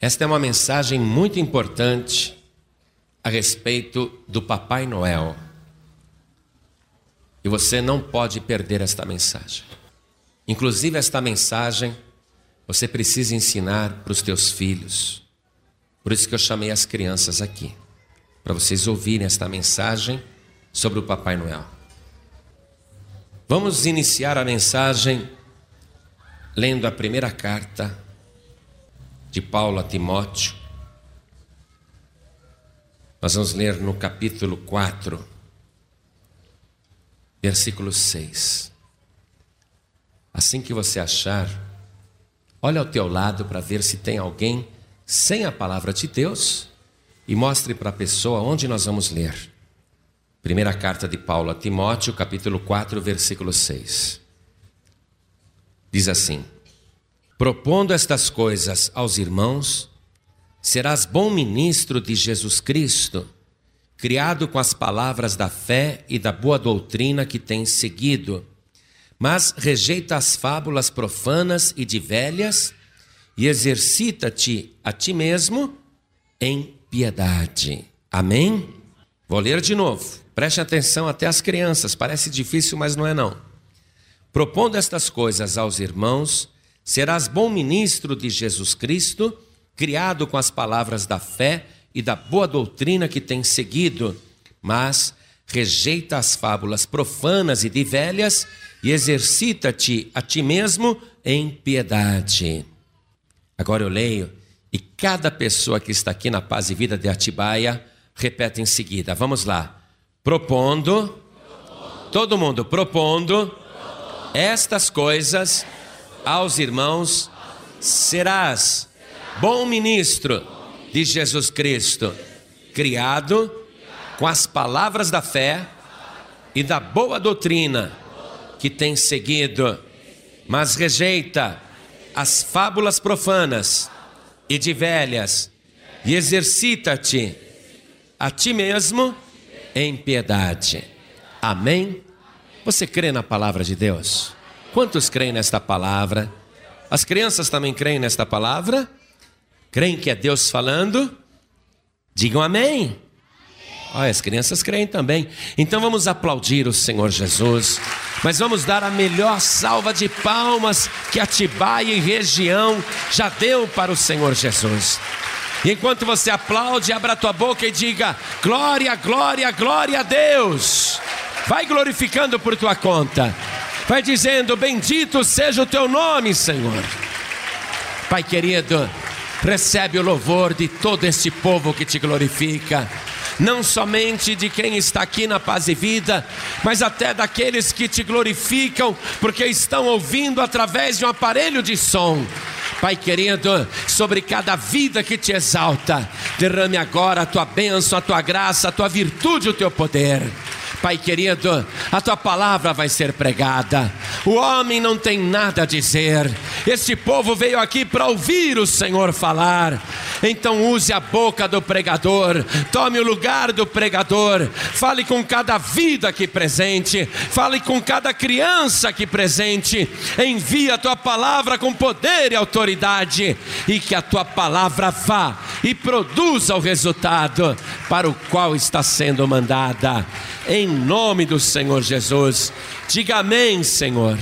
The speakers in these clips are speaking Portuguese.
Esta é uma mensagem muito importante a respeito do Papai Noel. E você não pode perder esta mensagem. Inclusive, esta mensagem você precisa ensinar para os teus filhos. Por isso que eu chamei as crianças aqui, para vocês ouvirem esta mensagem sobre o Papai Noel. Vamos iniciar a mensagem lendo a primeira carta de Paulo a Timóteo. Nós vamos ler no capítulo 4, versículo 6. Assim que você achar, olhe ao teu lado para ver se tem alguém sem a palavra de Deus e mostre para a pessoa onde nós vamos ler. Primeira carta de Paulo a Timóteo, capítulo 4, versículo 6. Diz assim: Propondo estas coisas aos irmãos, serás bom ministro de Jesus Cristo, criado com as palavras da fé e da boa doutrina que tens seguido, mas rejeita as fábulas profanas e de velhas e exercita-te a ti mesmo em piedade. Amém? Vou ler de novo. Preste atenção até as crianças, parece difícil, mas não é não. Propondo estas coisas aos irmãos, Serás bom ministro de Jesus Cristo, criado com as palavras da fé e da boa doutrina que tens seguido, mas rejeita as fábulas profanas e de velhas e exercita-te a ti mesmo em piedade. Agora eu leio e cada pessoa que está aqui na Paz e Vida de Atibaia repete em seguida. Vamos lá. Propondo, propondo. todo mundo propondo, propondo. estas coisas aos irmãos: serás bom ministro de Jesus Cristo, criado com as palavras da fé e da boa doutrina que tem seguido, mas rejeita as fábulas profanas e de velhas, e exercita-te a ti mesmo em piedade. Amém? Você crê na palavra de Deus? Quantos creem nesta palavra? As crianças também creem nesta palavra? Creem que é Deus falando? Digam amém. Olha, as crianças creem também. Então vamos aplaudir o Senhor Jesus. Mas vamos dar a melhor salva de palmas que Atibaia e região já deu para o Senhor Jesus. E enquanto você aplaude, abra tua boca e diga: glória, glória, glória a Deus. Vai glorificando por tua conta. Vai dizendo: Bendito seja o teu nome, Senhor. Pai querido, recebe o louvor de todo este povo que te glorifica não somente de quem está aqui na paz e vida, mas até daqueles que te glorificam, porque estão ouvindo através de um aparelho de som. Pai querido, sobre cada vida que te exalta, derrame agora a tua bênção, a tua graça, a tua virtude, o teu poder. Pai querido, a tua palavra vai ser pregada. O homem não tem nada a dizer. Este povo veio aqui para ouvir o Senhor falar. Então use a boca do pregador, tome o lugar do pregador. Fale com cada vida aqui presente, fale com cada criança aqui presente. Envia a tua palavra com poder e autoridade e que a tua palavra vá e produza o resultado para o qual está sendo mandada em nome do Senhor Jesus. Diga amém, Senhor.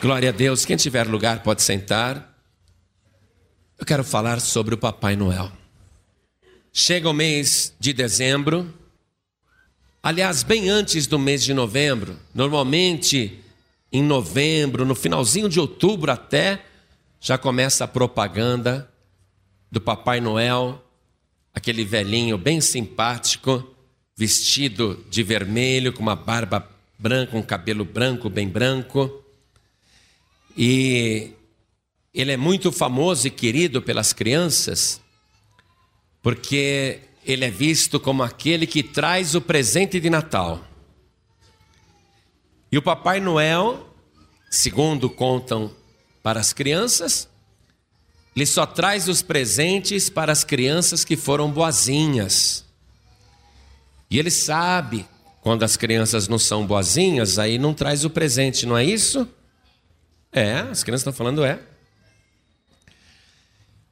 Glória a Deus. Quem tiver lugar pode sentar. Eu quero falar sobre o Papai Noel. Chega o mês de dezembro, aliás, bem antes do mês de novembro, normalmente em novembro, no finalzinho de outubro até, já começa a propaganda do Papai Noel, aquele velhinho bem simpático vestido de vermelho, com uma barba branca, um cabelo branco, bem branco. E ele é muito famoso e querido pelas crianças, porque ele é visto como aquele que traz o presente de Natal. E o Papai Noel, segundo contam para as crianças, ele só traz os presentes para as crianças que foram boazinhas. E ele sabe quando as crianças não são boazinhas, aí não traz o presente, não é isso? É, as crianças estão falando é.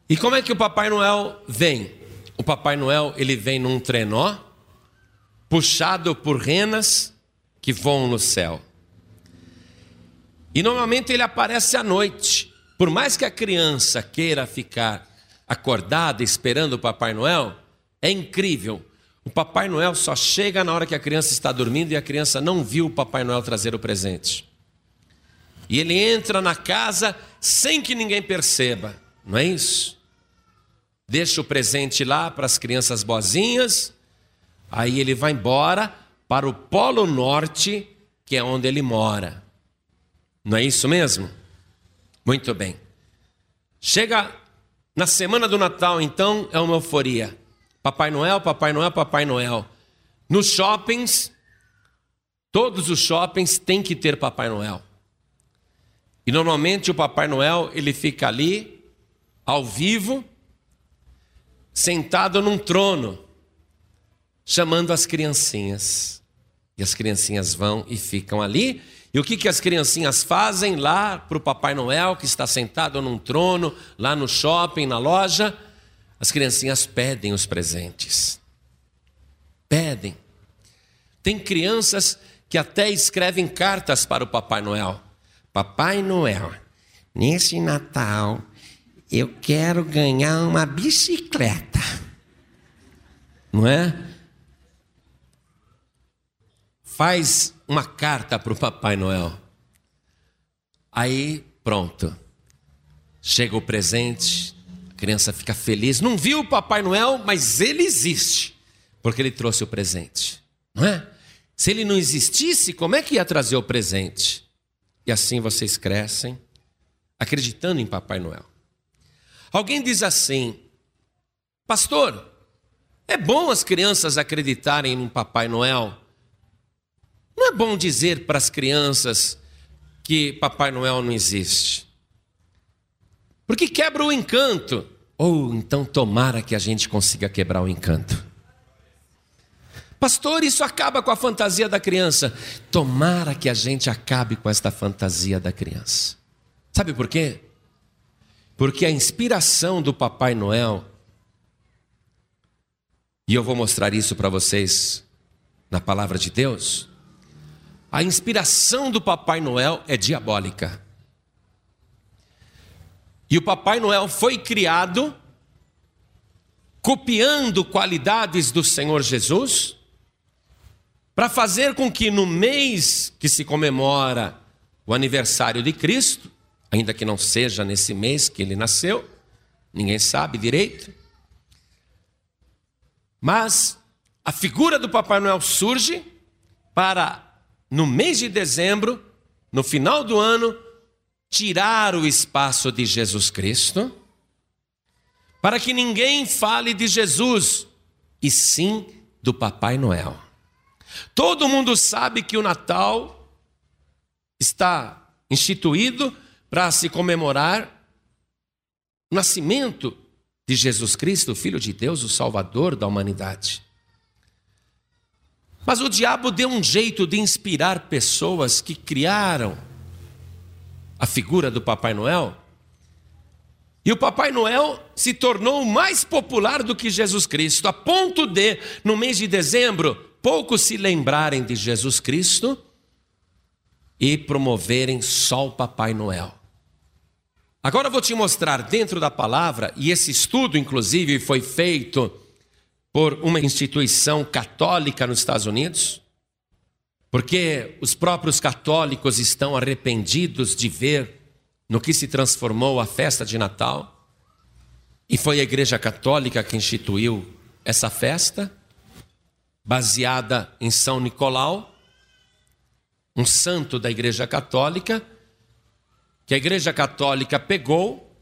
E como é que o Papai Noel vem? O Papai Noel ele vem num trenó, puxado por renas que voam no céu. E normalmente ele aparece à noite. Por mais que a criança queira ficar acordada esperando o Papai Noel, é incrível. O Papai Noel só chega na hora que a criança está dormindo e a criança não viu o Papai Noel trazer o presente. E ele entra na casa sem que ninguém perceba, não é isso? Deixa o presente lá para as crianças boazinhas, aí ele vai embora para o Polo Norte, que é onde ele mora. Não é isso mesmo? Muito bem. Chega na semana do Natal, então, é uma euforia. Papai Noel, Papai Noel, Papai Noel. Nos shoppings, todos os shoppings têm que ter Papai Noel. E normalmente o Papai Noel, ele fica ali, ao vivo, sentado num trono, chamando as criancinhas. E as criancinhas vão e ficam ali. E o que, que as criancinhas fazem lá para o Papai Noel, que está sentado num trono, lá no shopping, na loja? As criancinhas pedem os presentes. Pedem. Tem crianças que até escrevem cartas para o Papai Noel. Papai Noel, nesse Natal eu quero ganhar uma bicicleta. Não é? Faz uma carta para o Papai Noel. Aí, pronto. Chega o presente, a criança fica feliz. Não viu o Papai Noel, mas ele existe, porque ele trouxe o presente. Não é? Se ele não existisse, como é que ia trazer o presente? E assim vocês crescem acreditando em Papai Noel. Alguém diz assim: Pastor, é bom as crianças acreditarem em Papai Noel? Não é bom dizer para as crianças que Papai Noel não existe? Porque quebra o encanto. Ou então tomara que a gente consiga quebrar o encanto. Pastor, isso acaba com a fantasia da criança. Tomara que a gente acabe com esta fantasia da criança. Sabe por quê? Porque a inspiração do Papai Noel, e eu vou mostrar isso para vocês na palavra de Deus, a inspiração do Papai Noel é diabólica. E o Papai Noel foi criado copiando qualidades do Senhor Jesus para fazer com que no mês que se comemora o aniversário de Cristo, ainda que não seja nesse mês que ele nasceu, ninguém sabe direito, mas a figura do Papai Noel surge para, no mês de dezembro, no final do ano, tirar o espaço de Jesus Cristo, para que ninguém fale de Jesus, e sim do Papai Noel. Todo mundo sabe que o Natal está instituído para se comemorar o nascimento de Jesus Cristo, Filho de Deus, o Salvador da humanidade. Mas o diabo deu um jeito de inspirar pessoas que criaram a figura do Papai Noel. E o Papai Noel se tornou mais popular do que Jesus Cristo, a ponto de, no mês de dezembro, poucos se lembrarem de Jesus Cristo e promoverem só o Papai Noel. Agora eu vou te mostrar dentro da palavra, e esse estudo, inclusive, foi feito por uma instituição católica nos Estados Unidos, porque os próprios católicos estão arrependidos de ver no que se transformou a festa de Natal, e foi a Igreja Católica que instituiu essa festa baseada em São Nicolau, um santo da Igreja Católica, que a Igreja Católica pegou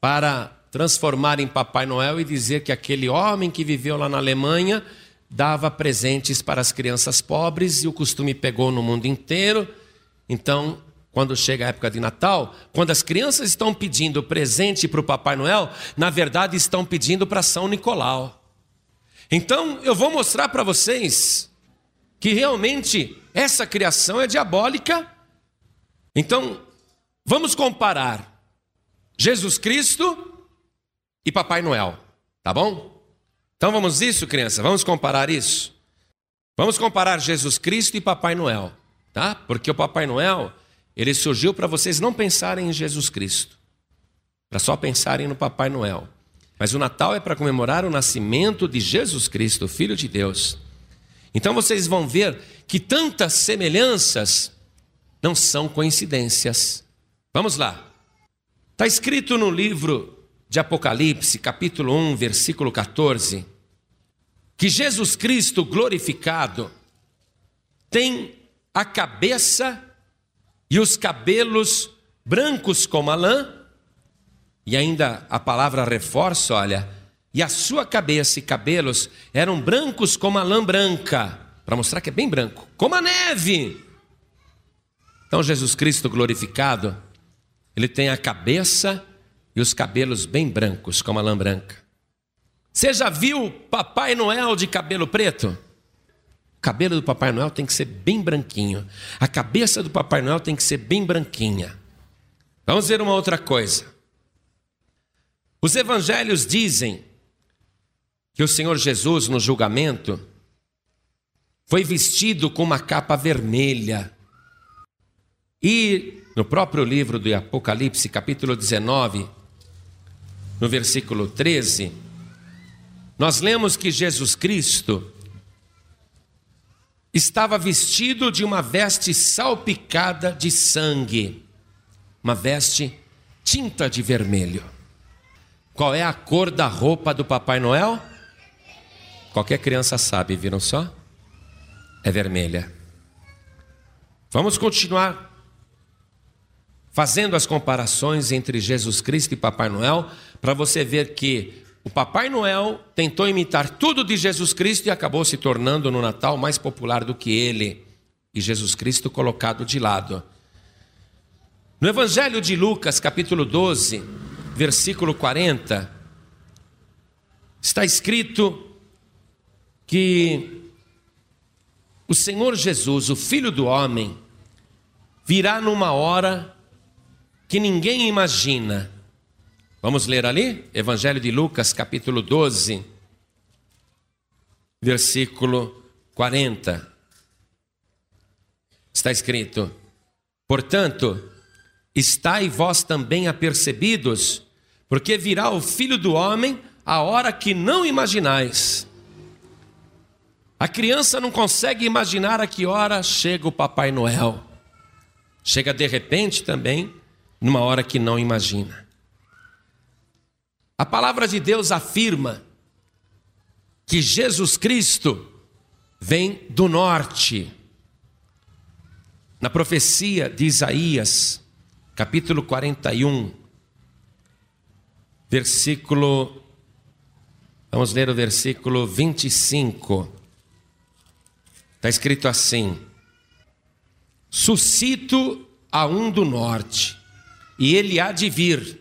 para transformar em Papai Noel e dizer que aquele homem que viveu lá na Alemanha dava presentes para as crianças pobres e o costume pegou no mundo inteiro. Então, quando chega a época de Natal, quando as crianças estão pedindo presente para o Papai Noel, na verdade estão pedindo para São Nicolau. Então eu vou mostrar para vocês que realmente essa criação é diabólica. Então, vamos comparar Jesus Cristo e Papai Noel, tá bom? Então vamos isso, criança? Vamos comparar isso? Vamos comparar Jesus Cristo e Papai Noel, tá? Porque o Papai Noel, ele surgiu para vocês não pensarem em Jesus Cristo, para só pensarem no Papai Noel. Mas o Natal é para comemorar o nascimento de Jesus Cristo, Filho de Deus. Então vocês vão ver que tantas semelhanças não são coincidências. Vamos lá. Está escrito no livro de Apocalipse, capítulo 1, versículo 14, que Jesus Cristo glorificado tem a cabeça e os cabelos brancos como a lã, e ainda a palavra reforça, olha, e a sua cabeça e cabelos eram brancos como a lã branca, para mostrar que é bem branco, como a neve. Então, Jesus Cristo glorificado, ele tem a cabeça e os cabelos bem brancos, como a lã branca. Você já viu Papai Noel de cabelo preto? O cabelo do Papai Noel tem que ser bem branquinho. A cabeça do Papai Noel tem que ser bem branquinha. Vamos ver uma outra coisa. Os evangelhos dizem que o Senhor Jesus, no julgamento, foi vestido com uma capa vermelha. E no próprio livro do Apocalipse, capítulo 19, no versículo 13, nós lemos que Jesus Cristo estava vestido de uma veste salpicada de sangue, uma veste tinta de vermelho. Qual é a cor da roupa do Papai Noel? Qualquer criança sabe, viram só? É vermelha. Vamos continuar fazendo as comparações entre Jesus Cristo e Papai Noel, para você ver que o Papai Noel tentou imitar tudo de Jesus Cristo e acabou se tornando no Natal mais popular do que ele, e Jesus Cristo colocado de lado. No Evangelho de Lucas, capítulo 12, versículo 40, está escrito que o Senhor Jesus, o Filho do Homem, virá numa hora que ninguém imagina. Vamos ler ali? Evangelho de Lucas, capítulo 12, versículo 40. Está escrito: Portanto, estai vós também apercebidos, porque virá o Filho do Homem a hora que não imaginais. A criança não consegue imaginar a que hora chega o Papai Noel. Chega de repente também, numa hora que não imagina. A palavra de Deus afirma que Jesus Cristo vem do norte. Na profecia de Isaías, capítulo 41, versículo. Vamos ler o versículo 25. Está escrito assim: Suscito a um do norte, e ele há de vir,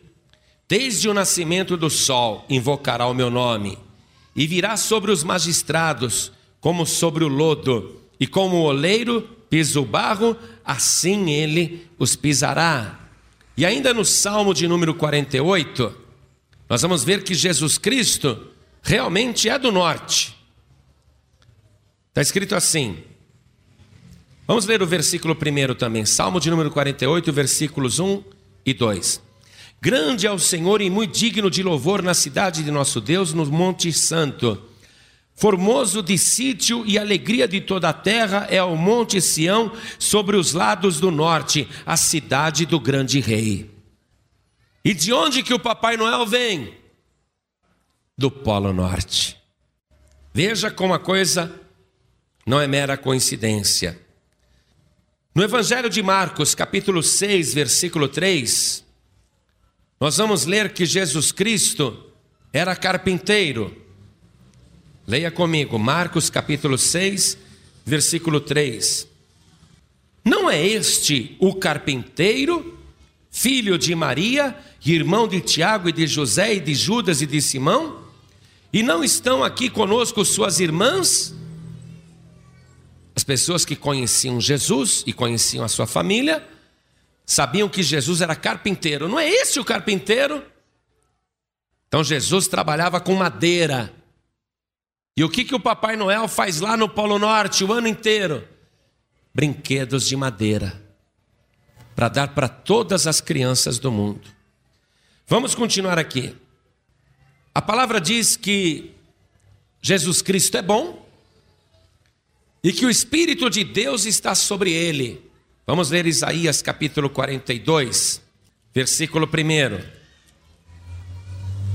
desde o nascimento do sol, invocará o meu nome, e virá sobre os magistrados, como sobre o lodo, e como o oleiro pisa o barro, assim ele os pisará. E ainda no Salmo de número 48, nós vamos ver que Jesus Cristo realmente é do norte. Está escrito assim. Vamos ler o versículo primeiro também, Salmo de número 48, versículos 1 e 2. Grande é o Senhor e muito digno de louvor na cidade de nosso Deus, no Monte Santo. Formoso de sítio e alegria de toda a terra é o Monte Sião, sobre os lados do norte, a cidade do grande rei. E de onde que o Papai Noel vem? Do Polo Norte. Veja como a coisa não é mera coincidência. No Evangelho de Marcos, capítulo 6, versículo 3, nós vamos ler que Jesus Cristo era carpinteiro. Leia comigo, Marcos capítulo 6, versículo 3. Não é este o carpinteiro, filho de Maria, irmão de Tiago e de José e de Judas e de Simão? E não estão aqui conosco suas irmãs? As pessoas que conheciam Jesus e conheciam a sua família sabiam que Jesus era carpinteiro. Não é esse o carpinteiro? Então Jesus trabalhava com madeira. E o que, que o Papai Noel faz lá no Polo Norte o ano inteiro? Brinquedos de madeira para dar para todas as crianças do mundo. Vamos continuar aqui. A palavra diz que Jesus Cristo é bom e que o Espírito de Deus está sobre ele. Vamos ler Isaías capítulo 42, versículo 1.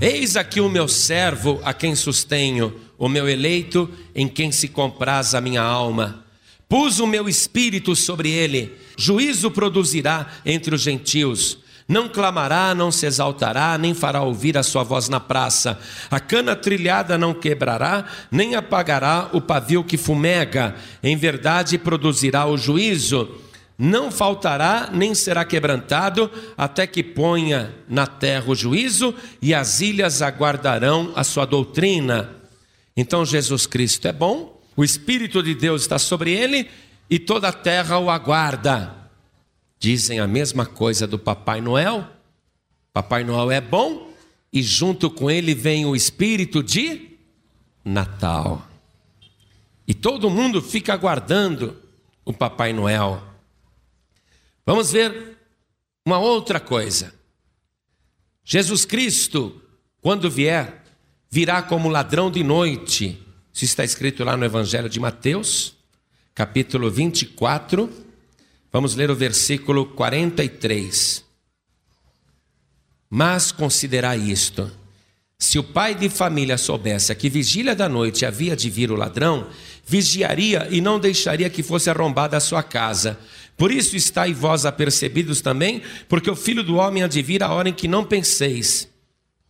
Eis aqui o meu servo a quem sustenho, o meu eleito em quem se compraz a minha alma. Pus o meu espírito sobre ele, juízo produzirá entre os gentios. Não clamará, não se exaltará, nem fará ouvir a sua voz na praça. A cana trilhada não quebrará, nem apagará o pavio que fumega. Em verdade produzirá o juízo. Não faltará, nem será quebrantado, até que ponha na terra o juízo, e as ilhas aguardarão a sua doutrina. Então Jesus Cristo é bom, o Espírito de Deus está sobre ele e toda a terra o aguarda. Dizem a mesma coisa do Papai Noel. Papai Noel é bom e junto com ele vem o espírito de Natal. E todo mundo fica aguardando o Papai Noel. Vamos ver uma outra coisa. Jesus Cristo, quando vier, virá como ladrão de noite isso está escrito lá no Evangelho de Mateus, capítulo 24. Vamos ler o versículo 43. Mas considerai isto: se o pai de família soubesse que vigília da noite havia de vir o ladrão, vigiaria e não deixaria que fosse arrombada a sua casa. Por isso estáis vós apercebidos também, porque o filho do homem há de vir a hora em que não penseis.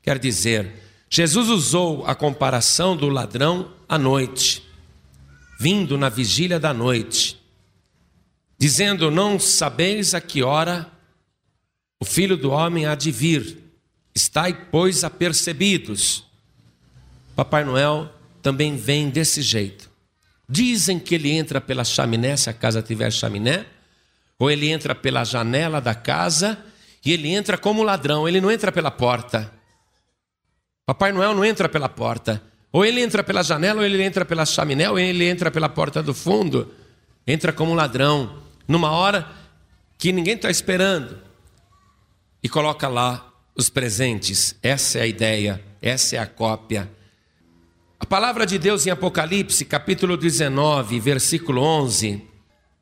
Quer dizer, Jesus usou a comparação do ladrão à noite, vindo na vigília da noite, dizendo: Não sabeis a que hora o filho do homem há de vir, estai, pois, apercebidos. Papai Noel também vem desse jeito. Dizem que ele entra pela chaminé, se a casa tiver chaminé, ou ele entra pela janela da casa e ele entra como ladrão, ele não entra pela porta. Papai Noel não entra pela porta. Ou ele entra pela janela, ou ele entra pela chaminé, ou ele entra pela porta do fundo. Entra como ladrão, numa hora que ninguém está esperando. E coloca lá os presentes. Essa é a ideia, essa é a cópia. A palavra de Deus em Apocalipse, capítulo 19, versículo 11,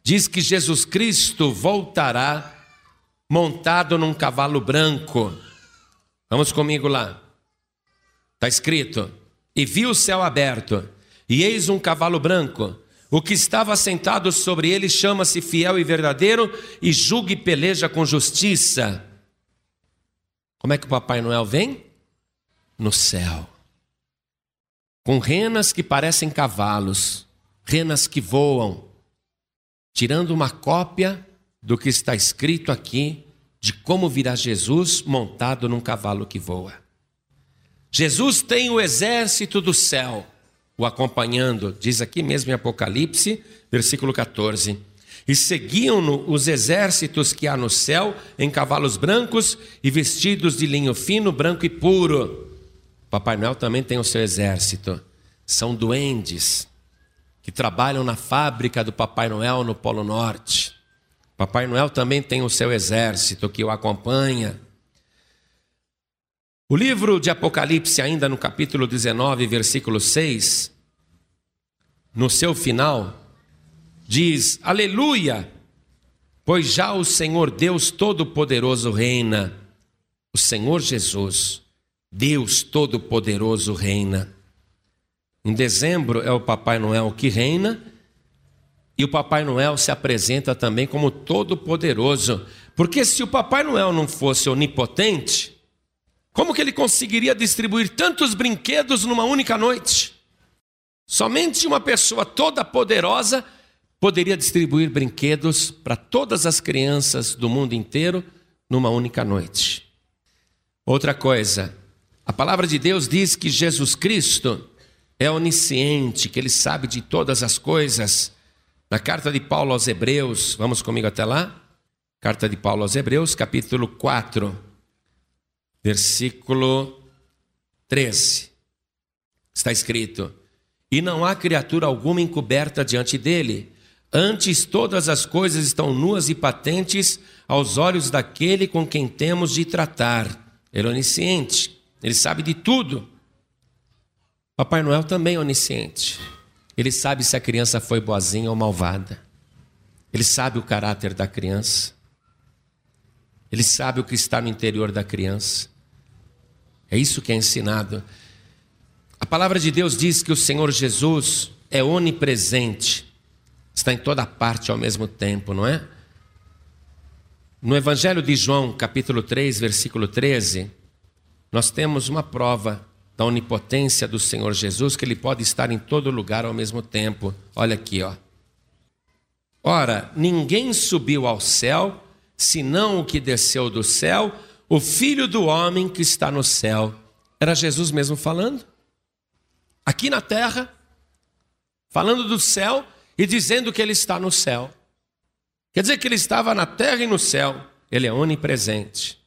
diz que Jesus Cristo voltará montado num cavalo branco. Vamos comigo lá. Está escrito: E viu o céu aberto, e eis um cavalo branco. O que estava sentado sobre ele chama-se fiel e verdadeiro, e julga e peleja com justiça. Como é que o Papai Noel vem? No céu. Com renas que parecem cavalos, renas que voam, tirando uma cópia do que está escrito aqui de como virá Jesus montado num cavalo que voa. Jesus tem o exército do céu o acompanhando, diz aqui mesmo em Apocalipse, versículo 14. E seguiam-no os exércitos que há no céu em cavalos brancos e vestidos de linho fino, branco e puro. Papai Noel também tem o seu exército. São duendes que trabalham na fábrica do Papai Noel no Polo Norte. Papai Noel também tem o seu exército que o acompanha. O livro de Apocalipse, ainda no capítulo 19, versículo 6, no seu final, diz: Aleluia! Pois já o Senhor Deus Todo-Poderoso reina. O Senhor Jesus, Deus Todo-Poderoso reina. Em dezembro é o Papai Noel que reina, e o Papai Noel se apresenta também como Todo-Poderoso, porque se o Papai Noel não fosse onipotente, como que ele conseguiria distribuir tantos brinquedos numa única noite? Somente uma pessoa toda poderosa poderia distribuir brinquedos para todas as crianças do mundo inteiro numa única noite. Outra coisa, a palavra de Deus diz que Jesus Cristo é onisciente, que ele sabe de todas as coisas. Na carta de Paulo aos Hebreus, vamos comigo até lá? Carta de Paulo aos Hebreus, capítulo 4 versículo 13. Está escrito: E não há criatura alguma encoberta diante dele, antes todas as coisas estão nuas e patentes aos olhos daquele com quem temos de tratar. Ele é onisciente, ele sabe de tudo. Papai Noel também é onisciente. Ele sabe se a criança foi boazinha ou malvada. Ele sabe o caráter da criança. Ele sabe o que está no interior da criança. É isso que é ensinado. A palavra de Deus diz que o Senhor Jesus é onipresente, está em toda parte ao mesmo tempo, não é? No Evangelho de João, capítulo 3, versículo 13, nós temos uma prova da onipotência do Senhor Jesus, que ele pode estar em todo lugar ao mesmo tempo. Olha aqui, ó. Ora, ninguém subiu ao céu, senão o que desceu do céu, o filho do homem que está no céu. Era Jesus mesmo falando? Aqui na terra, falando do céu e dizendo que ele está no céu. Quer dizer que ele estava na terra e no céu. Ele é onipresente.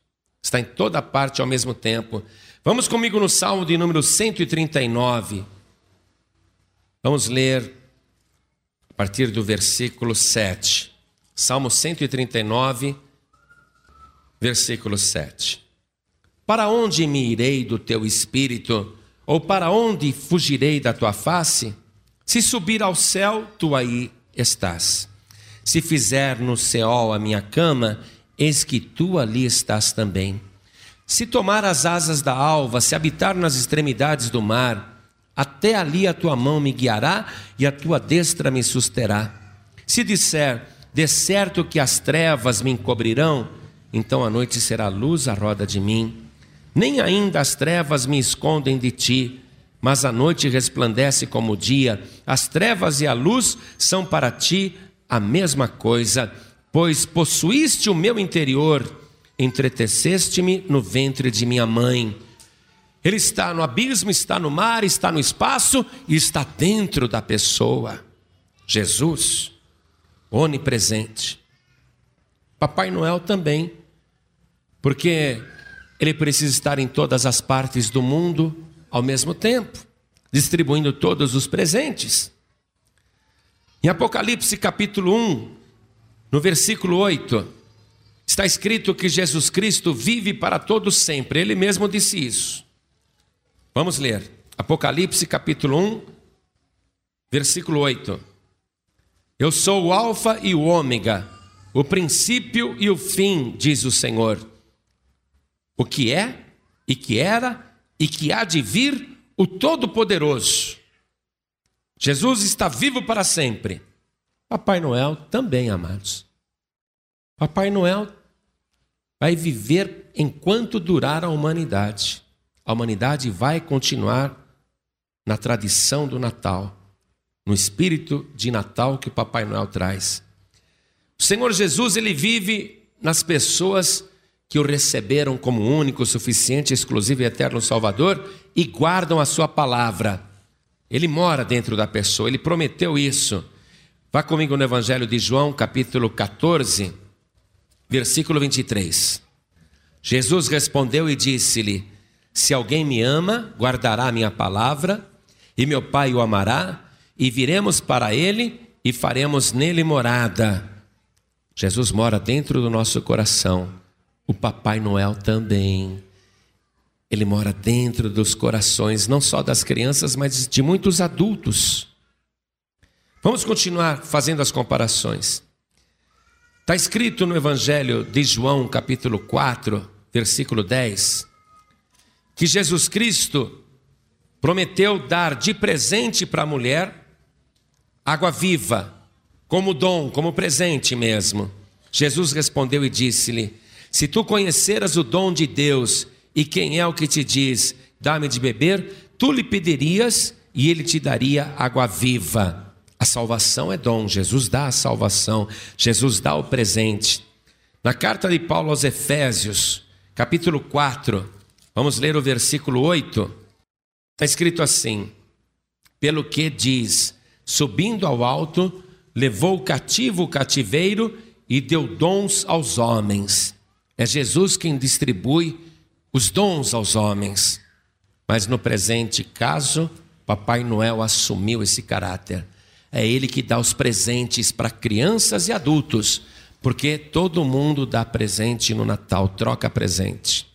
Está em toda parte ao mesmo tempo. Vamos comigo no Salmo de número 139. Vamos ler a partir do versículo 7. Salmo 139, versículo 7. Para onde me irei do teu espírito? Ou para onde fugirei da tua face? Se subir ao céu, tu aí estás. Se fizer no céu a minha cama, eis que tu ali estás também. Se tomar as asas da alva, se habitar nas extremidades do mar, até ali a tua mão me guiará e a tua destra me susterá. Se disser, de certo que as trevas me encobrirão, então a noite será luz à roda de mim. Nem ainda as trevas me escondem de ti, mas a noite resplandece como o dia. As trevas e a luz são para ti a mesma coisa, pois possuíste o meu interior, entreteceste-me no ventre de minha mãe. Ele está no abismo, está no mar, está no espaço e está dentro da pessoa. Jesus, onipresente. Papai Noel também, porque ele precisa estar em todas as partes do mundo ao mesmo tempo, distribuindo todos os presentes. Em Apocalipse capítulo 1, no versículo 8, está escrito que Jesus Cristo vive para todos sempre. Ele mesmo disse isso. Vamos ler. Apocalipse capítulo 1, versículo 8. Eu sou o Alfa e o Ômega, o princípio e o fim, diz o Senhor o que é, e que era, e que há de vir o Todo-Poderoso. Jesus está vivo para sempre. Papai Noel também, amados. Papai Noel vai viver enquanto durar a humanidade. A humanidade vai continuar na tradição do Natal, no espírito de Natal que Papai Noel traz. O Senhor Jesus, ele vive nas pessoas que o receberam como único, suficiente, exclusivo e eterno Salvador e guardam a sua palavra. Ele mora dentro da pessoa, ele prometeu isso. Vá comigo no Evangelho de João, capítulo 14, versículo 23. Jesus respondeu e disse-lhe: Se alguém me ama, guardará a minha palavra, e meu Pai o amará, e viremos para ele e faremos nele morada. Jesus mora dentro do nosso coração o Papai Noel também. Ele mora dentro dos corações, não só das crianças, mas de muitos adultos. Vamos continuar fazendo as comparações. Está escrito no Evangelho de João, capítulo 4, versículo 10, que Jesus Cristo prometeu dar de presente para a mulher água viva, como dom, como presente mesmo. Jesus respondeu e disse-lhe: se tu conheceras o dom de Deus e quem é o que te diz, dá-me de beber, tu lhe pedirias e ele te daria água viva. A salvação é dom, Jesus dá a salvação, Jesus dá o presente. Na carta de Paulo aos Efésios, capítulo 4, vamos ler o versículo 8. Está escrito assim: Pelo que diz, subindo ao alto, levou cativo o cativeiro e deu dons aos homens. É Jesus quem distribui os dons aos homens. Mas no presente caso, Papai Noel assumiu esse caráter. É ele que dá os presentes para crianças e adultos, porque todo mundo dá presente no Natal, troca presente.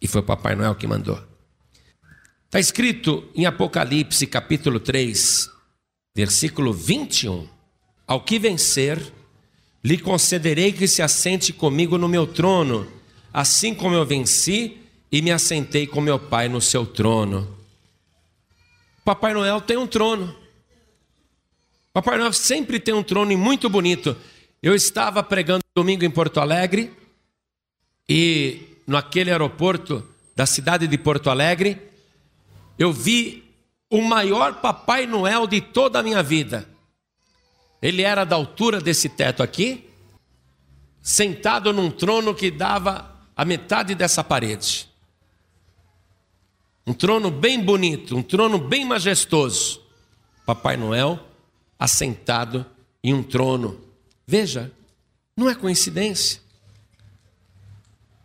E foi Papai Noel que mandou. Está escrito em Apocalipse capítulo 3, versículo 21. Ao que vencer, lhe concederei que se assente comigo no meu trono, assim como eu venci e me assentei com meu pai no seu trono. Papai Noel tem um trono. Papai Noel sempre tem um trono e muito bonito. Eu estava pregando domingo em Porto Alegre e naquele aeroporto da cidade de Porto Alegre, eu vi o maior Papai Noel de toda a minha vida. Ele era da altura desse teto aqui, sentado num trono que dava a metade dessa parede. Um trono bem bonito, um trono bem majestoso. Papai Noel assentado em um trono. Veja, não é coincidência.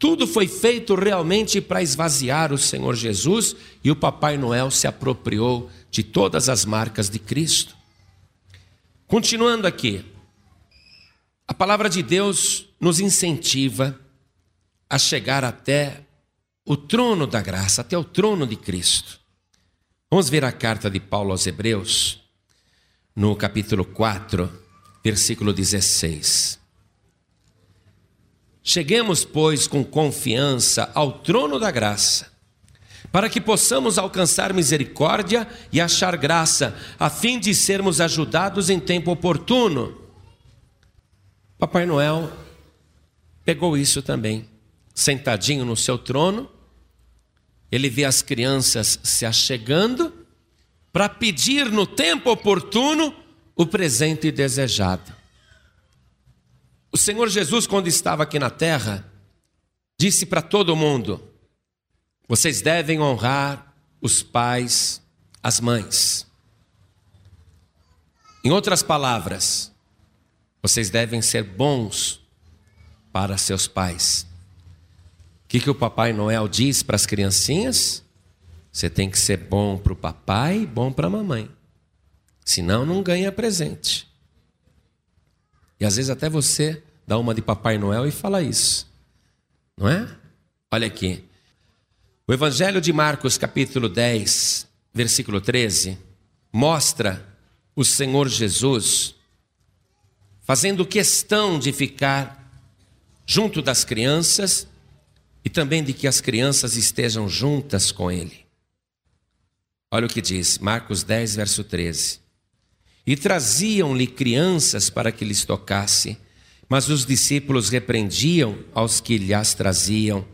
Tudo foi feito realmente para esvaziar o Senhor Jesus e o Papai Noel se apropriou de todas as marcas de Cristo. Continuando aqui, a palavra de Deus nos incentiva a chegar até o trono da graça, até o trono de Cristo. Vamos ver a carta de Paulo aos Hebreus, no capítulo 4, versículo 16. Cheguemos, pois, com confiança ao trono da graça, para que possamos alcançar misericórdia e achar graça, a fim de sermos ajudados em tempo oportuno. Papai Noel pegou isso também, sentadinho no seu trono, ele vê as crianças se achegando para pedir no tempo oportuno o presente desejado. O Senhor Jesus, quando estava aqui na terra, disse para todo mundo: vocês devem honrar os pais, as mães. Em outras palavras, vocês devem ser bons para seus pais. O que, que o Papai Noel diz para as criancinhas? Você tem que ser bom para o papai e bom para a mamãe. Senão, não ganha presente. E às vezes até você dá uma de Papai Noel e fala isso. Não é? Olha aqui. O Evangelho de Marcos, capítulo 10, versículo 13, mostra o Senhor Jesus fazendo questão de ficar junto das crianças e também de que as crianças estejam juntas com ele. Olha o que diz, Marcos 10, verso 13. E traziam-lhe crianças para que lhes tocasse, mas os discípulos repreendiam aos que lhes traziam.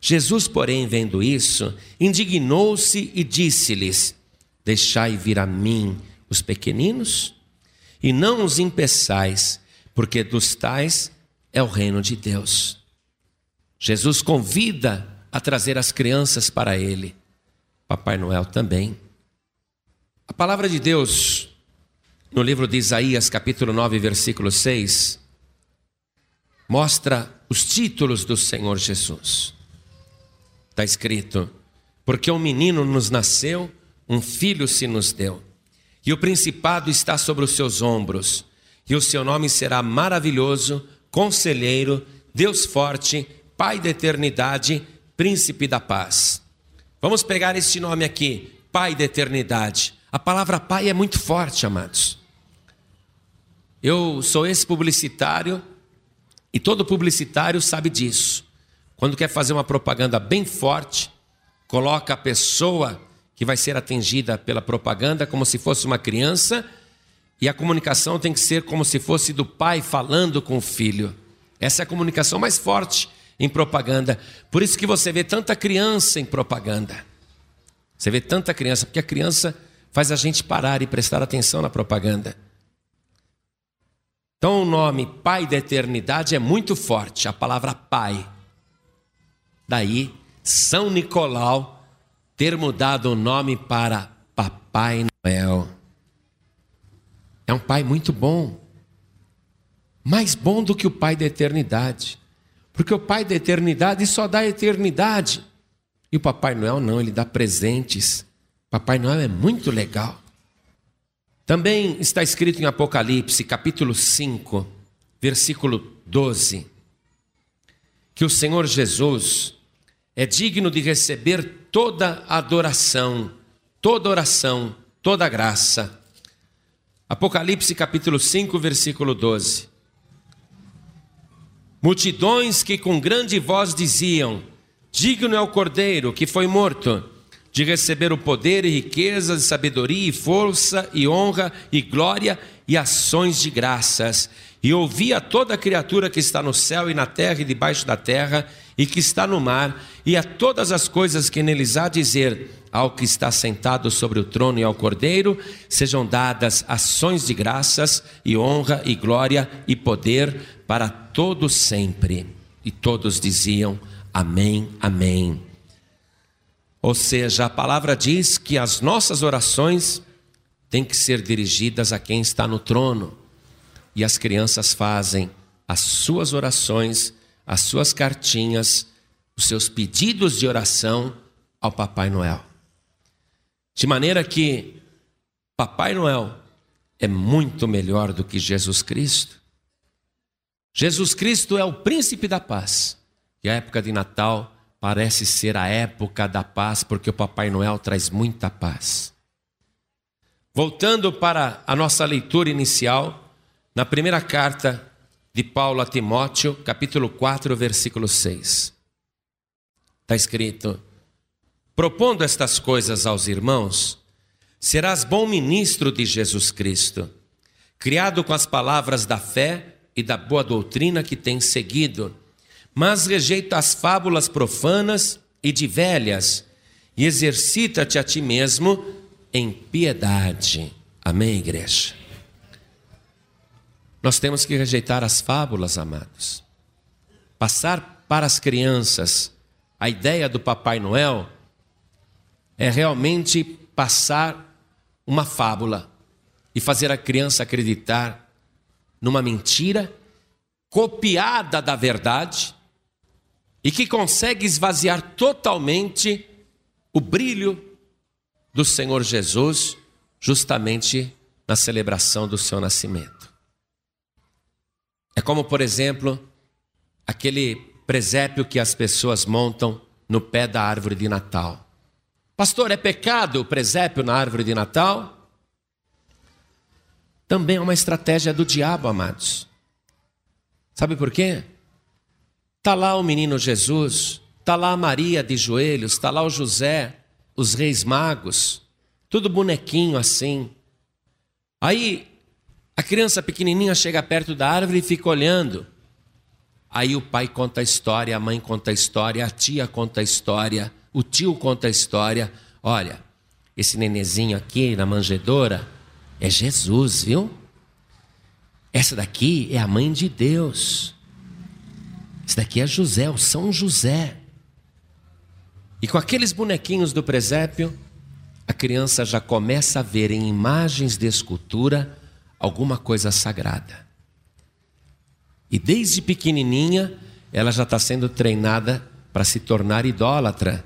Jesus, porém, vendo isso, indignou-se e disse-lhes: Deixai vir a mim os pequeninos, e não os impeçais, porque dos tais é o reino de Deus. Jesus convida a trazer as crianças para ele. Papai Noel também. A palavra de Deus no livro de Isaías, capítulo 9, versículo 6, mostra os títulos do Senhor Jesus. Está escrito: Porque um menino nos nasceu, um filho se nos deu, e o principado está sobre os seus ombros, e o seu nome será maravilhoso, conselheiro, Deus forte, Pai da eternidade, príncipe da paz. Vamos pegar este nome aqui, Pai da eternidade. A palavra pai é muito forte, amados. Eu sou esse publicitário e todo publicitário sabe disso. Quando quer fazer uma propaganda bem forte, coloca a pessoa que vai ser atingida pela propaganda como se fosse uma criança e a comunicação tem que ser como se fosse do pai falando com o filho. Essa é a comunicação mais forte em propaganda. Por isso que você vê tanta criança em propaganda. Você vê tanta criança, porque a criança faz a gente parar e prestar atenção na propaganda. Então o nome Pai da Eternidade é muito forte, a palavra Pai. Daí, São Nicolau ter mudado o nome para Papai Noel. É um pai muito bom, mais bom do que o Pai da Eternidade, porque o Pai da Eternidade só dá eternidade E o Papai Noel não, ele dá presentes. Papai Noel é muito legal. Também está escrito em Apocalipse, capítulo 5, versículo 12, que o Senhor Jesus é digno de receber toda adoração, toda oração, toda graça. Apocalipse capítulo 5, versículo 12. Multidões que com grande voz diziam: Digno é o cordeiro que foi morto de receber o poder e riquezas, e sabedoria e força e honra e glória e ações de graças. E ouvi a toda criatura que está no céu e na terra e debaixo da terra e que está no mar, e a todas as coisas que neles há dizer, ao que está sentado sobre o trono e ao cordeiro, sejam dadas ações de graças e honra e glória e poder para todos sempre. E todos diziam: Amém, Amém. Ou seja, a palavra diz que as nossas orações têm que ser dirigidas a quem está no trono. E as crianças fazem as suas orações, as suas cartinhas, os seus pedidos de oração ao Papai Noel. De maneira que Papai Noel é muito melhor do que Jesus Cristo. Jesus Cristo é o príncipe da paz. E a época de Natal parece ser a época da paz, porque o Papai Noel traz muita paz. Voltando para a nossa leitura inicial, na primeira carta de Paulo a Timóteo, capítulo 4, versículo 6. Está escrito: Propondo estas coisas aos irmãos, serás bom ministro de Jesus Cristo, criado com as palavras da fé e da boa doutrina que tens seguido mas rejeita as fábulas profanas e de velhas, e exercita-te a ti mesmo em piedade. Amém, igreja? Nós temos que rejeitar as fábulas, amados. Passar para as crianças a ideia do Papai Noel é realmente passar uma fábula e fazer a criança acreditar numa mentira copiada da verdade e que consegue esvaziar totalmente o brilho do Senhor Jesus, justamente na celebração do seu nascimento. É como, por exemplo, aquele presépio que as pessoas montam no pé da árvore de Natal. Pastor, é pecado o presépio na árvore de Natal? Também é uma estratégia do diabo, amados. Sabe por quê? Está lá o menino Jesus, está lá a Maria de joelhos, está lá o José, os reis magos, tudo bonequinho assim. Aí a criança pequenininha chega perto da árvore e fica olhando. Aí o pai conta a história, a mãe conta a história, a tia conta a história, o tio conta a história. Olha, esse nenezinho aqui na manjedoura é Jesus, viu? Essa daqui é a mãe de Deus. Esse daqui é José, o São José. E com aqueles bonequinhos do presépio, a criança já começa a ver em imagens de escultura alguma coisa sagrada. E desde pequenininha, ela já está sendo treinada para se tornar idólatra,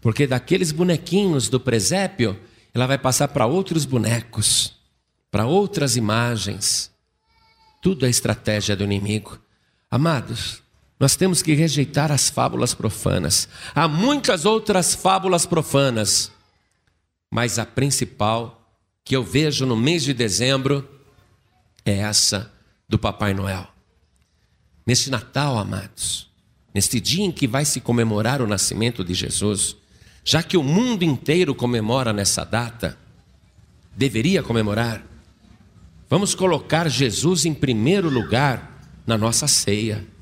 porque daqueles bonequinhos do presépio, ela vai passar para outros bonecos, para outras imagens. Tudo é estratégia do inimigo. Amados, nós temos que rejeitar as fábulas profanas. Há muitas outras fábulas profanas, mas a principal que eu vejo no mês de dezembro é essa do Papai Noel. Neste Natal, amados, neste dia em que vai se comemorar o nascimento de Jesus, já que o mundo inteiro comemora nessa data, deveria comemorar, vamos colocar Jesus em primeiro lugar na nossa ceia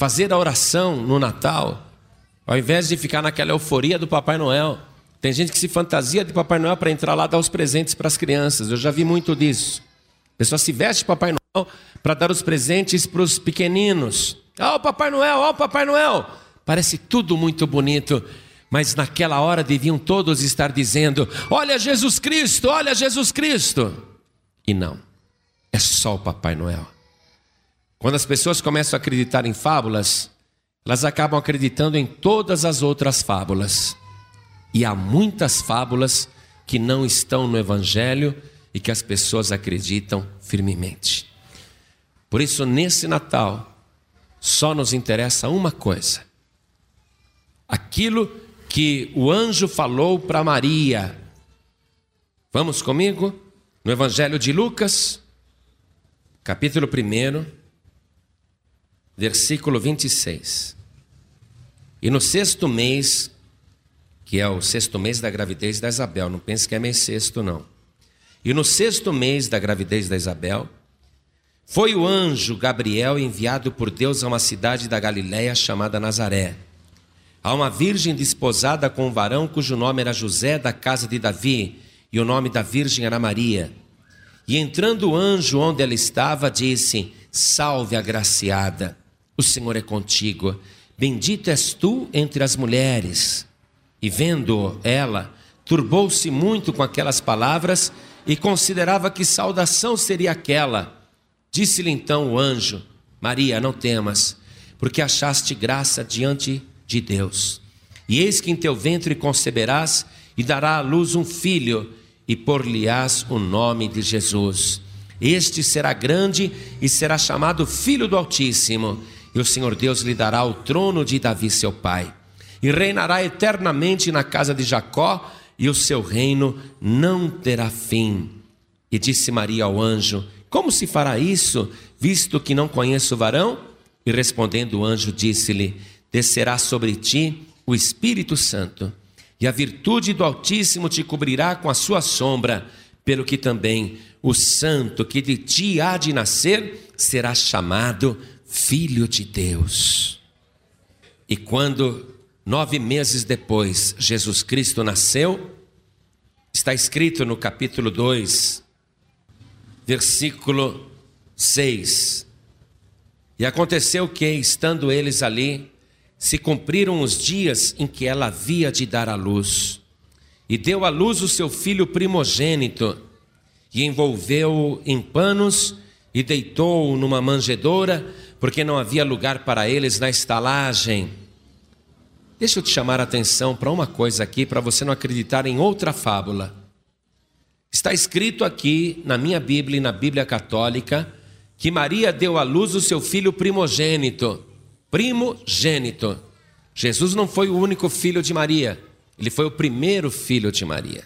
fazer a oração no Natal, ao invés de ficar naquela euforia do Papai Noel. Tem gente que se fantasia de Papai Noel para entrar lá dar os presentes para as crianças. Eu já vi muito disso. A pessoa se veste de Papai Noel para dar os presentes para os pequeninos. Ó, oh, o Papai Noel, ó, oh, o Papai Noel. Parece tudo muito bonito, mas naquela hora deviam todos estar dizendo: Olha Jesus Cristo, olha Jesus Cristo. E não, é só o Papai Noel. Quando as pessoas começam a acreditar em fábulas, elas acabam acreditando em todas as outras fábulas. E há muitas fábulas que não estão no Evangelho e que as pessoas acreditam firmemente. Por isso, nesse Natal, só nos interessa uma coisa: aquilo que o anjo falou para Maria. Vamos comigo? No Evangelho de Lucas, capítulo 1, versículo 26. E no sexto mês, que é o sexto mês da gravidez da Isabel, não pense que é mês sexto, não. E no sexto mês da gravidez da Isabel, foi o anjo Gabriel enviado por Deus a uma cidade da Galiléia chamada Nazaré. A uma virgem desposada com um varão cujo nome era José da casa de Davi, e o nome da virgem era Maria. E entrando o anjo onde ela estava, disse: Salve, agraciada, o Senhor é contigo. Bendita és tu entre as mulheres. E vendo ela, turbou-se muito com aquelas palavras e considerava que saudação seria aquela. Disse-lhe então o anjo: Maria, não temas, porque achaste graça diante de Deus. E eis que em teu ventre conceberás e dará à luz um filho, e por-lhe-ás o nome de Jesus. Este será grande e será chamado Filho do Altíssimo, e o Senhor Deus lhe dará o trono de Davi, seu pai, e reinará eternamente na casa de Jacó e o seu reino não terá fim. E disse Maria ao anjo: Como se fará isso, visto que não conheço o varão? E respondendo o anjo, disse-lhe: Descerá sobre ti o Espírito Santo, e a virtude do Altíssimo te cobrirá com a sua sombra, pelo que também o santo que de ti há de nascer será chamado Filho de Deus. E quando Nove meses depois, Jesus Cristo nasceu, está escrito no capítulo 2, versículo 6. E aconteceu que, estando eles ali, se cumpriram os dias em que ela havia de dar à luz. E deu à luz o seu filho primogênito, e envolveu-o em panos e deitou-o numa manjedoura, porque não havia lugar para eles na estalagem. Deixa eu te chamar a atenção para uma coisa aqui, para você não acreditar em outra fábula. Está escrito aqui na minha Bíblia e na Bíblia Católica que Maria deu à luz o seu filho primogênito. Primogênito. Jesus não foi o único filho de Maria, ele foi o primeiro filho de Maria.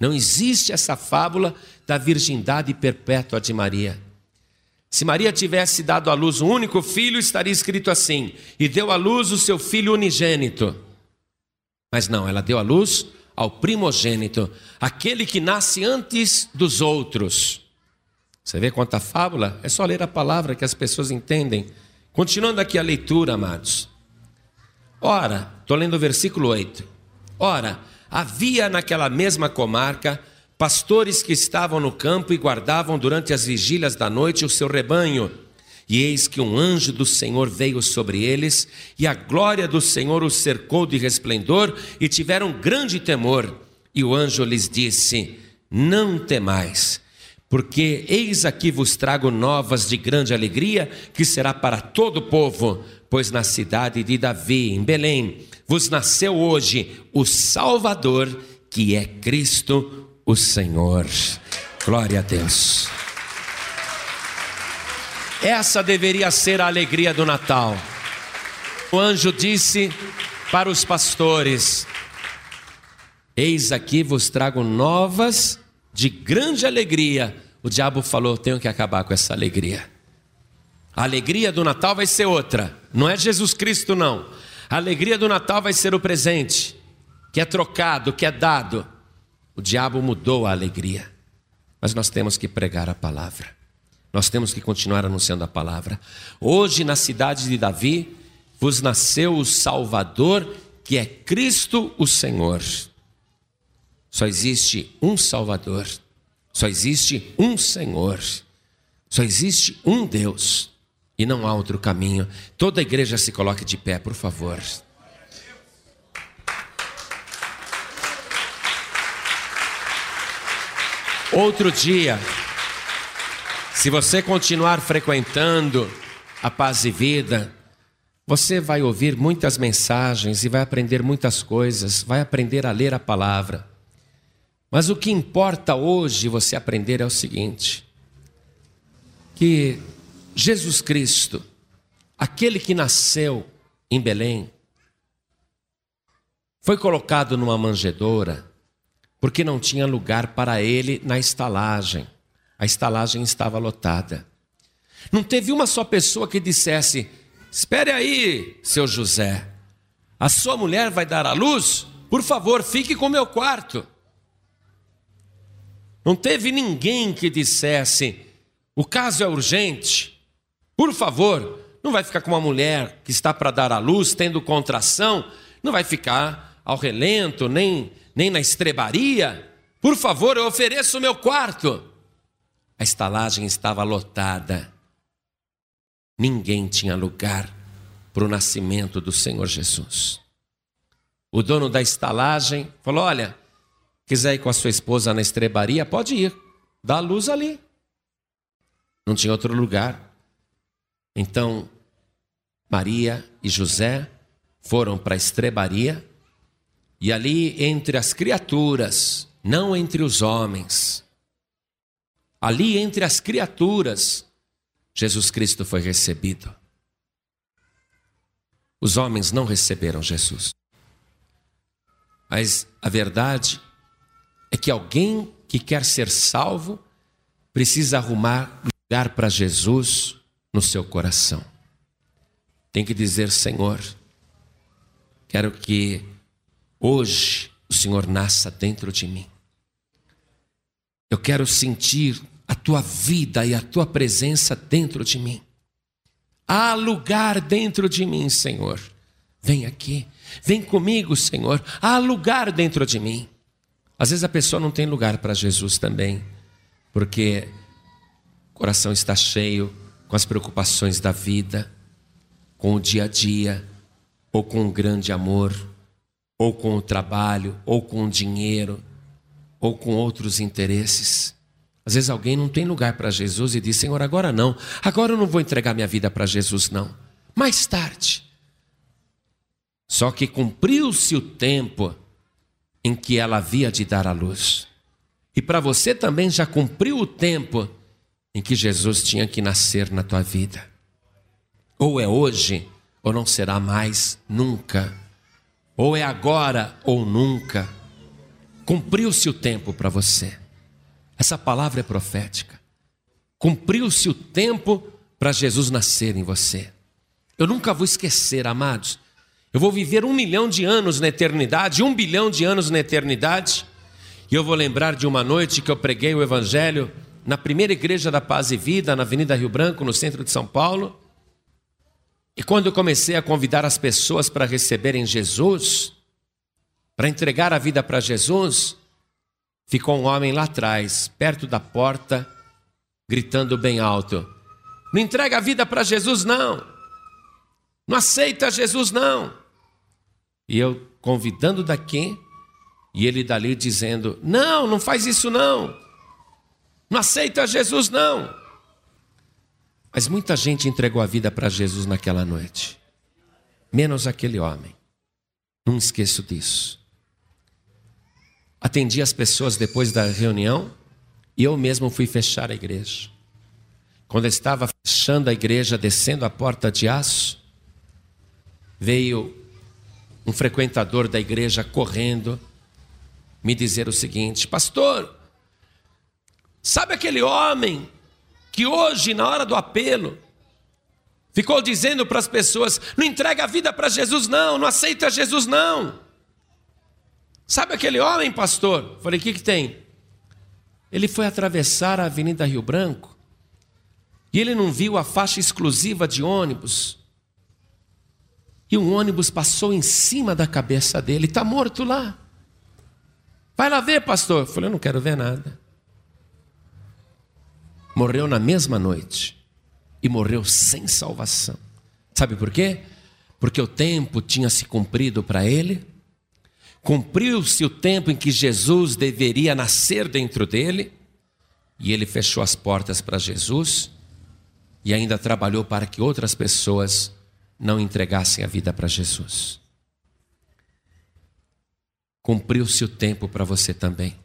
Não existe essa fábula da virgindade perpétua de Maria. Se Maria tivesse dado à luz um único filho, estaria escrito assim: e deu à luz o seu filho unigênito. Mas não, ela deu à luz ao primogênito, aquele que nasce antes dos outros. Você vê quanta fábula? É só ler a palavra que as pessoas entendem. Continuando aqui a leitura, amados. Ora, estou lendo o versículo 8. Ora, havia naquela mesma comarca pastores que estavam no campo e guardavam durante as vigílias da noite o seu rebanho. E eis que um anjo do Senhor veio sobre eles, e a glória do Senhor os cercou de resplendor, e tiveram grande temor. E o anjo lhes disse: Não temais, porque eis aqui vos trago novas de grande alegria, que será para todo o povo, pois na cidade de Davi, em Belém, vos nasceu hoje o Salvador, que é Cristo o Senhor. Glória a Deus. Essa deveria ser a alegria do Natal. O anjo disse para os pastores: Eis aqui vos trago novas de grande alegria. O diabo falou: Tenho que acabar com essa alegria. A alegria do Natal vai ser outra. Não é Jesus Cristo, não. A alegria do Natal vai ser o presente, que é trocado, que é dado. O diabo mudou a alegria. Mas nós temos que pregar a palavra. Nós temos que continuar anunciando a palavra. Hoje, na cidade de Davi, vos nasceu o Salvador, que é Cristo o Senhor. Só existe um Salvador. Só existe um Senhor. Só existe um Deus. E não há outro caminho. Toda a igreja se coloque de pé, por favor. Outro dia, se você continuar frequentando a paz e vida, Você vai ouvir muitas mensagens e vai aprender muitas coisas, vai aprender a ler a palavra. Mas o que importa hoje você aprender é o seguinte: que Jesus Cristo, aquele que nasceu em Belém, foi colocado numa manjedoura porque não tinha lugar para ele na estalagem. A estalagem estava lotada. Não teve uma só pessoa que dissesse: Espere aí, seu José, a sua mulher vai dar à luz? Por favor, fique com meu quarto. Não teve ninguém que dissesse: O caso é urgente, por favor, não vai ficar com uma mulher que está para dar à luz, tendo contração, não vai ficar ao relento, nem, nem na estrebaria. Por favor, eu ofereço o meu quarto. A estalagem estava lotada. Ninguém tinha lugar para o nascimento do Senhor Jesus. O dono da estalagem falou: Olha, quiser ir com a sua esposa na estrebaria, pode ir, dá a luz ali. Não tinha outro lugar. Então, Maria e José foram para a estrebaria e ali entre as criaturas, não entre os homens, ali entre as criaturas, Jesus Cristo foi recebido. Os homens não receberam Jesus. Mas a verdade é que alguém que quer ser salvo precisa arrumar lugar para Jesus no seu coração. Tem que dizer: Senhor, quero que hoje o Senhor nasça dentro de mim. Eu quero sentir a tua vida e a tua presença dentro de mim. Há lugar dentro de mim, Senhor. Vem aqui, vem comigo, Senhor. Há lugar dentro de mim. Às vezes a pessoa não tem lugar para Jesus também, porque o coração está cheio com as preocupações da vida, com o dia a dia, ou com um grande amor, ou com o trabalho, ou com o dinheiro, ou com outros interesses. Às vezes alguém não tem lugar para Jesus e diz: Senhor, agora não, agora eu não vou entregar minha vida para Jesus, não. Mais tarde. Só que cumpriu-se o tempo em que ela havia de dar a luz. E para você também já cumpriu o tempo em que Jesus tinha que nascer na tua vida. Ou é hoje, ou não será mais nunca. Ou é agora ou nunca. Cumpriu-se o tempo para você. Essa palavra é profética. Cumpriu-se o tempo para Jesus nascer em você. Eu nunca vou esquecer, amados. Eu vou viver um milhão de anos na eternidade, um bilhão de anos na eternidade. E eu vou lembrar de uma noite que eu preguei o Evangelho na primeira igreja da Paz e Vida, na Avenida Rio Branco, no centro de São Paulo. E quando eu comecei a convidar as pessoas para receberem Jesus, para entregar a vida para Jesus, ficou um homem lá atrás, perto da porta, gritando bem alto: Não entrega a vida para Jesus, não. Não aceita Jesus, não. E eu convidando daqui, e ele dali dizendo: Não, não faz isso, não. Não aceita Jesus, não. Mas muita gente entregou a vida para Jesus naquela noite, menos aquele homem. Não esqueço disso. Atendi as pessoas depois da reunião e eu mesmo fui fechar a igreja. Quando eu estava fechando a igreja, descendo a porta de aço, veio um frequentador da igreja correndo me dizer o seguinte: Pastor, sabe aquele homem que hoje, na hora do apelo, ficou dizendo para as pessoas: não entrega a vida para Jesus, não, não aceita Jesus, não. Sabe aquele homem, pastor? Falei: o que, que tem? Ele foi atravessar a Avenida Rio Branco e ele não viu a faixa exclusiva de ônibus. E um ônibus passou em cima da cabeça dele, está morto lá. Vai lá ver, pastor. falei: eu não quero ver nada. Morreu na mesma noite e morreu sem salvação. Sabe por quê? Porque o tempo tinha se cumprido para ele Cumpriu-se o tempo em que Jesus deveria nascer dentro dele, e ele fechou as portas para Jesus, e ainda trabalhou para que outras pessoas não entregassem a vida para Jesus. Cumpriu-se o tempo para você também.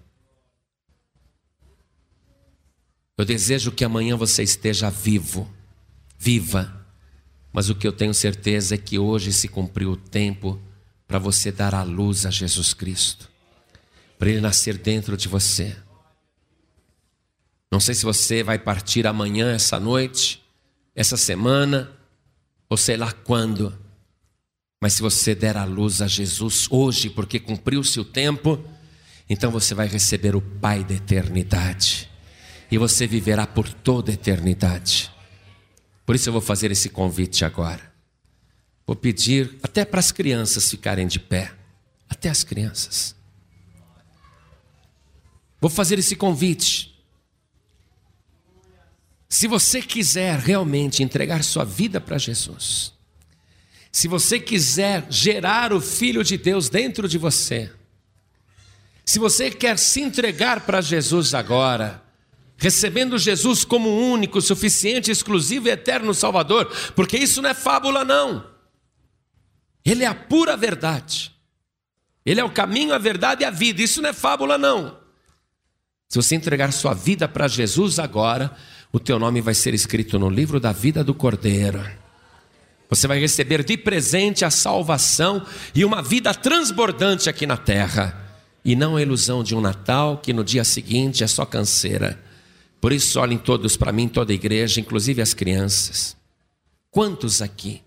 Eu desejo que amanhã você esteja vivo, viva, mas o que eu tenho certeza é que hoje se cumpriu o tempo para você dar a luz a Jesus Cristo, para Ele nascer dentro de você. Não sei se você vai partir amanhã, essa noite, essa semana, ou sei lá quando, mas se você der a luz a Jesus hoje, porque cumpriu-se o tempo, então você vai receber o Pai da eternidade e você viverá por toda a eternidade. Por isso eu vou fazer esse convite agora. Vou pedir até para as crianças ficarem de pé, até as crianças. Vou fazer esse convite. Se você quiser realmente entregar sua vida para Jesus, se você quiser gerar o Filho de Deus dentro de você, se você quer se entregar para Jesus agora, recebendo Jesus como único, suficiente, exclusivo e eterno Salvador, porque isso não é fábula, não. Ele é a pura verdade. Ele é o caminho, a verdade e a vida. Isso não é fábula, não. Se você entregar sua vida para Jesus agora, o teu nome vai ser escrito no livro da vida do Cordeiro. Você vai receber de presente a salvação e uma vida transbordante aqui na terra. E não a ilusão de um Natal que no dia seguinte é só canseira. Por isso, olhem todos para mim, toda a igreja, inclusive as crianças. Quantos aqui,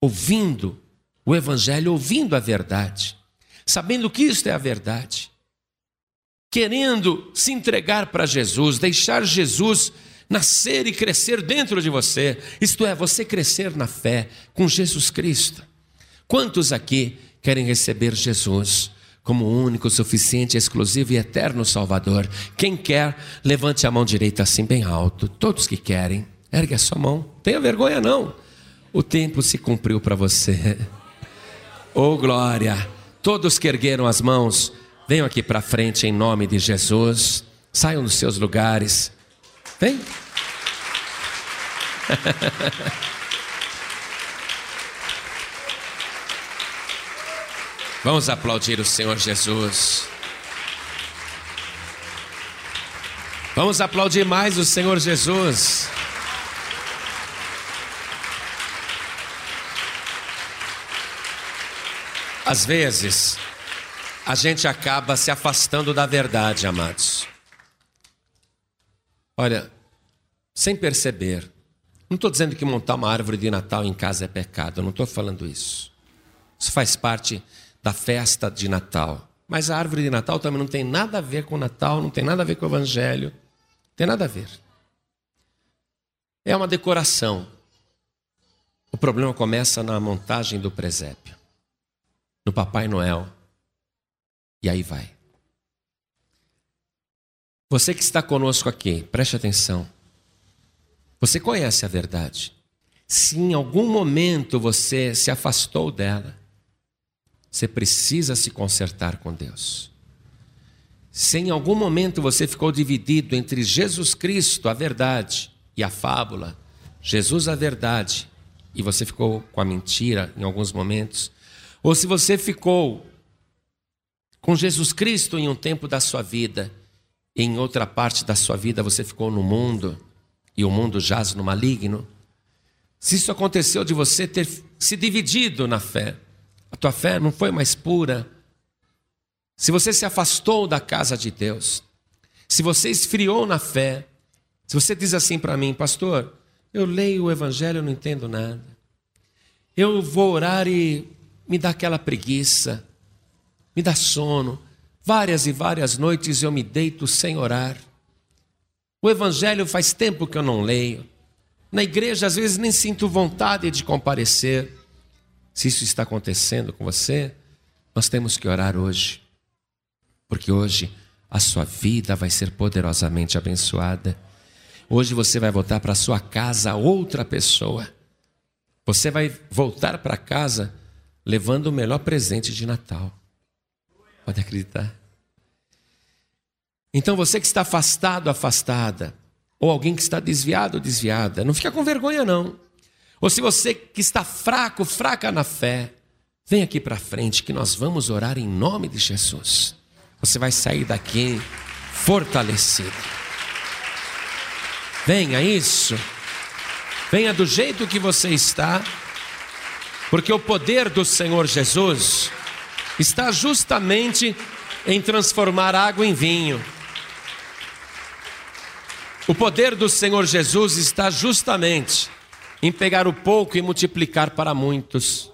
ouvindo o Evangelho, ouvindo a verdade, sabendo que isto é a verdade, querendo se entregar para Jesus, deixar Jesus nascer e crescer dentro de você, isto é, você crescer na fé com Jesus Cristo. Quantos aqui querem receber Jesus como único, suficiente, exclusivo e eterno Salvador? Quem quer, levante a mão direita assim bem alto. Todos que querem, ergue a sua mão. Tenha vergonha não. O tempo se cumpriu para você. Oh glória! Todos que ergueram as mãos, Venham aqui para frente em nome de Jesus. Saiam dos seus lugares. Vem. Vamos aplaudir o Senhor Jesus. Vamos aplaudir mais o Senhor Jesus. Às vezes, a gente acaba se afastando da verdade, amados. Olha, sem perceber, não estou dizendo que montar uma árvore de Natal em casa é pecado, não estou falando isso. Isso faz parte da festa de Natal. Mas a árvore de Natal também não tem nada a ver com o Natal, não tem nada a ver com o Evangelho, não tem nada a ver. É uma decoração. O problema começa na montagem do presépio, no Papai Noel e aí vai. Você que está conosco aqui, preste atenção. Você conhece a verdade. Se em algum momento você se afastou dela, você precisa se consertar com Deus. Se em algum momento você ficou dividido entre Jesus Cristo, a verdade, e a fábula, Jesus, a verdade, e você ficou com a mentira em alguns momentos, ou se você ficou com Jesus Cristo em um tempo da sua vida, e em outra parte da sua vida você ficou no mundo, e o mundo jaz no maligno. Se isso aconteceu de você ter se dividido na fé, tua fé não foi mais pura, se você se afastou da casa de Deus, se você esfriou na fé, se você diz assim para mim, pastor, eu leio o evangelho, e não entendo nada. Eu vou orar e me dá aquela preguiça me dá sono. Várias e várias noites eu me deito sem orar. O Evangelho faz tempo que eu não leio. Na igreja, às vezes, nem sinto vontade de comparecer. Se isso está acontecendo com você, nós temos que orar hoje. Porque hoje a sua vida vai ser poderosamente abençoada. Hoje você vai voltar para sua casa outra pessoa. Você vai voltar para casa levando o melhor presente de Natal. Pode acreditar. Então você que está afastado, afastada, ou alguém que está desviado, desviada, não fica com vergonha não. Ou se você que está fraco, fraca na fé, vem aqui para frente que nós vamos orar em nome de Jesus. Você vai sair daqui fortalecido. Venha isso. Venha do jeito que você está, porque o poder do Senhor Jesus está justamente em transformar água em vinho. O poder do Senhor Jesus está justamente em pegar o pouco e multiplicar para muitos.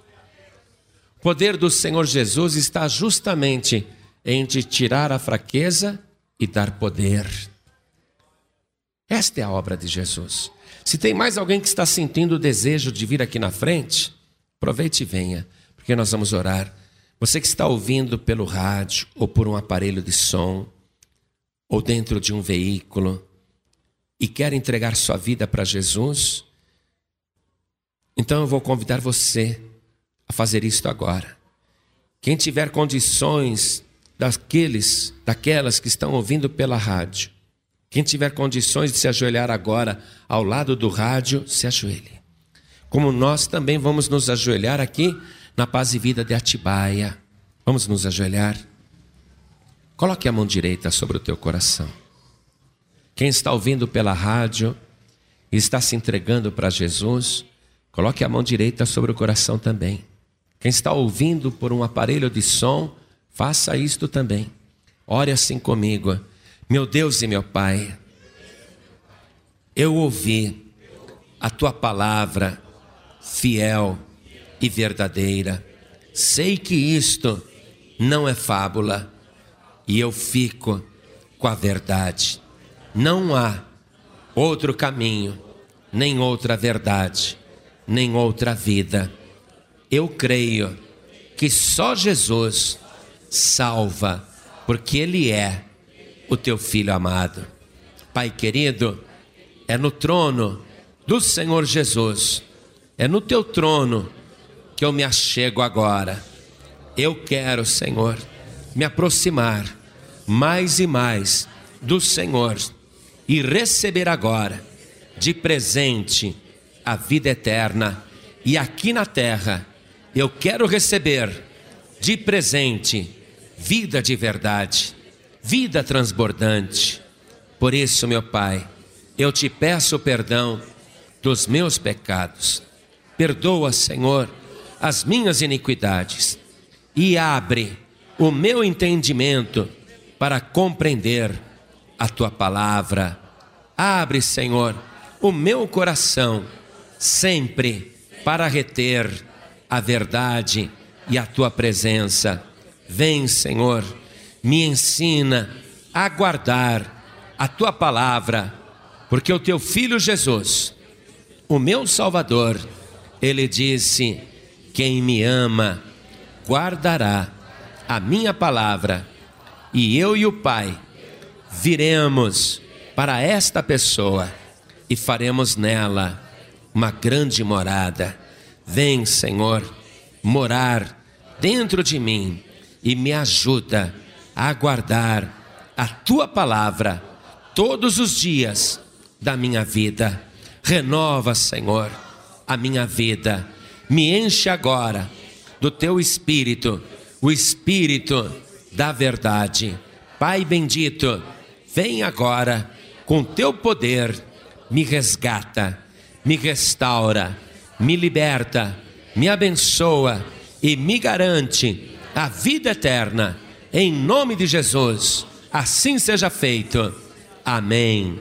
O poder do Senhor Jesus está justamente em te tirar a fraqueza e dar poder. Esta é a obra de Jesus. Se tem mais alguém que está sentindo o desejo de vir aqui na frente, aproveite e venha, porque nós vamos orar. Você que está ouvindo pelo rádio ou por um aparelho de som, ou dentro de um veículo, e quer entregar sua vida para Jesus, então eu vou convidar você a fazer isto agora. Quem tiver condições daqueles, daquelas que estão ouvindo pela rádio, quem tiver condições de se ajoelhar agora ao lado do rádio, se ajoelhe. Como nós também vamos nos ajoelhar aqui na paz e vida de Atibaia. Vamos nos ajoelhar. Coloque a mão direita sobre o teu coração. Quem está ouvindo pela rádio e está se entregando para Jesus, coloque a mão direita sobre o coração também. Quem está ouvindo por um aparelho de som, faça isto também. Ore assim comigo. Meu Deus e meu Pai, eu ouvi a tua palavra fiel e verdadeira. Sei que isto não é fábula e eu fico com a verdade. Não há outro caminho, nem outra verdade, nem outra vida. Eu creio que só Jesus salva, porque Ele é o teu filho amado. Pai querido, é no trono do Senhor Jesus, é no teu trono que eu me achego agora. Eu quero, Senhor, me aproximar mais e mais do Senhor e receber agora de presente a vida eterna. E aqui na terra, eu quero receber de presente vida de verdade vida transbordante. Por isso, meu Pai, eu te peço perdão dos meus pecados. Perdoa, Senhor, as minhas iniquidades e abre o meu entendimento para compreender a tua palavra. Abre, Senhor, o meu coração sempre para reter a verdade e a tua presença. Vem, Senhor me ensina a guardar a tua palavra, porque o teu filho Jesus, o meu Salvador, ele disse: Quem me ama, guardará a minha palavra, e eu e o Pai viremos para esta pessoa e faremos nela uma grande morada. Vem, Senhor, morar dentro de mim e me ajuda aguardar a tua palavra todos os dias da minha vida. Renova, Senhor, a minha vida. Me enche agora do teu espírito, o espírito da verdade. Pai bendito, vem agora com teu poder, me resgata, me restaura, me liberta, me abençoa e me garante a vida eterna em nome de Jesus. Assim seja feito. Amém.